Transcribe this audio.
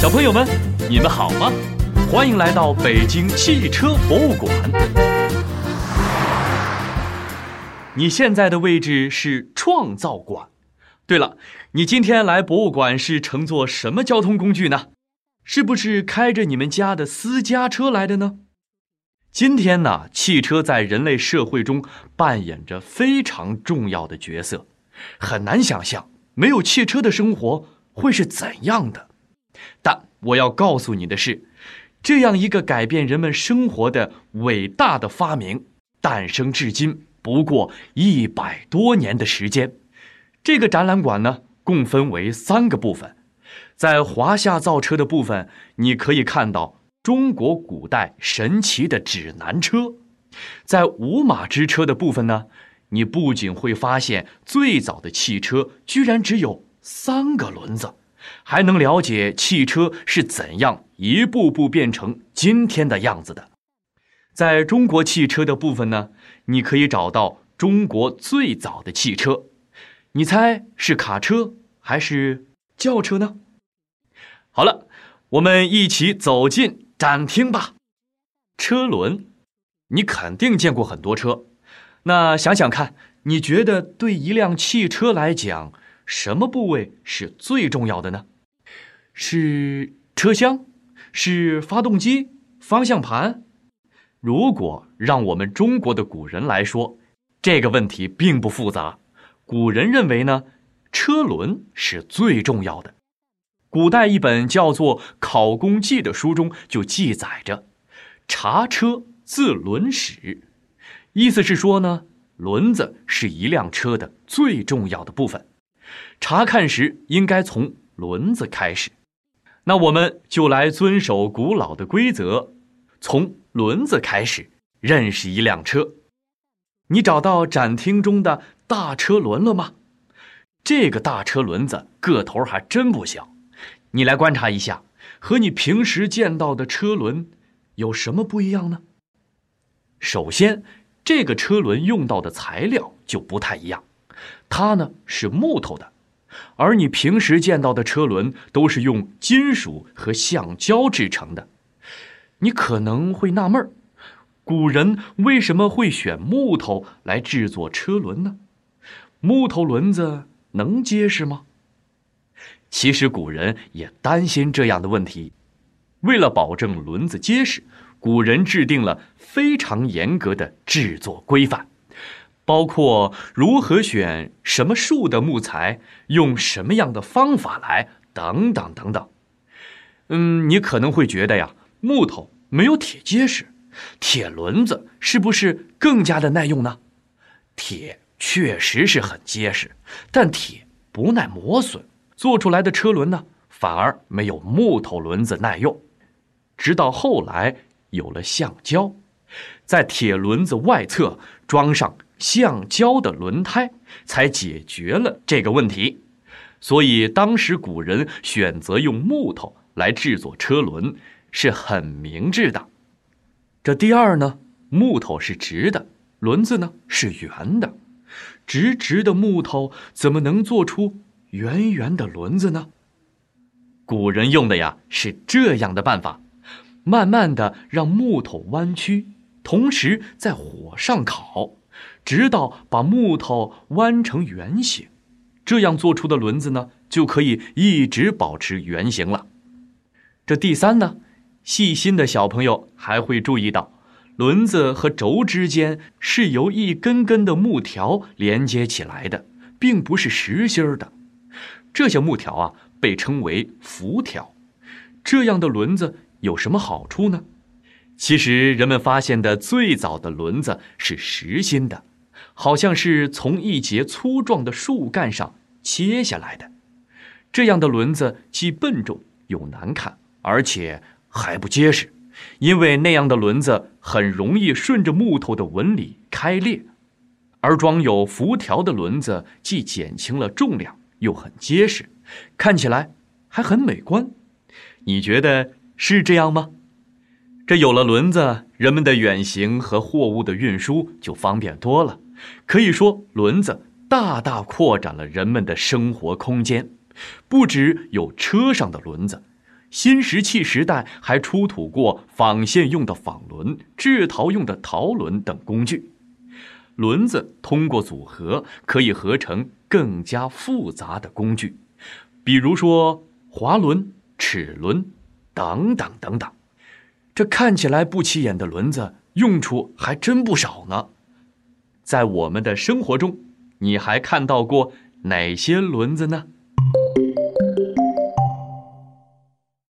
小朋友们，你们好吗？欢迎来到北京汽车博物馆。你现在的位置是创造馆。对了，你今天来博物馆是乘坐什么交通工具呢？是不是开着你们家的私家车来的呢？今天呢，汽车在人类社会中扮演着非常重要的角色，很难想象没有汽车的生活会是怎样的。但我要告诉你的是，这样一个改变人们生活的伟大的发明，诞生至今不过一百多年的时间。这个展览馆呢，共分为三个部分。在华夏造车的部分，你可以看到中国古代神奇的指南车；在五马之车的部分呢，你不仅会发现最早的汽车居然只有三个轮子。还能了解汽车是怎样一步步变成今天的样子的。在中国汽车的部分呢，你可以找到中国最早的汽车，你猜是卡车还是轿车呢？好了，我们一起走进展厅吧。车轮，你肯定见过很多车，那想想看，你觉得对一辆汽车来讲？什么部位是最重要的呢？是车厢，是发动机、方向盘。如果让我们中国的古人来说，这个问题并不复杂。古人认为呢，车轮是最重要的。古代一本叫做《考工记》的书中就记载着：“查车自轮始”，意思是说呢，轮子是一辆车的最重要的部分。查看时应该从轮子开始，那我们就来遵守古老的规则，从轮子开始认识一辆车。你找到展厅中的大车轮了吗？这个大车轮子个头还真不小，你来观察一下，和你平时见到的车轮有什么不一样呢？首先，这个车轮用到的材料就不太一样。它呢是木头的，而你平时见到的车轮都是用金属和橡胶制成的。你可能会纳闷儿，古人为什么会选木头来制作车轮呢？木头轮子能结实吗？其实古人也担心这样的问题，为了保证轮子结实，古人制定了非常严格的制作规范。包括如何选什么树的木材，用什么样的方法来，等等等等。嗯，你可能会觉得呀，木头没有铁结实，铁轮子是不是更加的耐用呢？铁确实是很结实，但铁不耐磨损，做出来的车轮呢，反而没有木头轮子耐用。直到后来有了橡胶，在铁轮子外侧装上。橡胶的轮胎才解决了这个问题，所以当时古人选择用木头来制作车轮是很明智的。这第二呢，木头是直的，轮子呢是圆的，直直的木头怎么能做出圆圆的轮子呢？古人用的呀是这样的办法，慢慢的让木头弯曲，同时在火上烤。直到把木头弯成圆形，这样做出的轮子呢，就可以一直保持圆形了。这第三呢，细心的小朋友还会注意到，轮子和轴之间是由一根根的木条连接起来的，并不是实心儿的。这些木条啊，被称为辐条。这样的轮子有什么好处呢？其实，人们发现的最早的轮子是实心的。好像是从一节粗壮的树干上切下来的，这样的轮子既笨重又难看，而且还不结实，因为那样的轮子很容易顺着木头的纹理开裂。而装有辐条的轮子既减轻了重量，又很结实，看起来还很美观。你觉得是这样吗？这有了轮子，人们的远行和货物的运输就方便多了。可以说，轮子大大扩展了人们的生活空间。不只有车上的轮子，新石器时代还出土过纺线用的纺轮、制陶用的陶轮等工具。轮子通过组合可以合成更加复杂的工具，比如说滑轮、齿轮等等等等。这看起来不起眼的轮子，用处还真不少呢。在我们的生活中，你还看到过哪些轮子呢？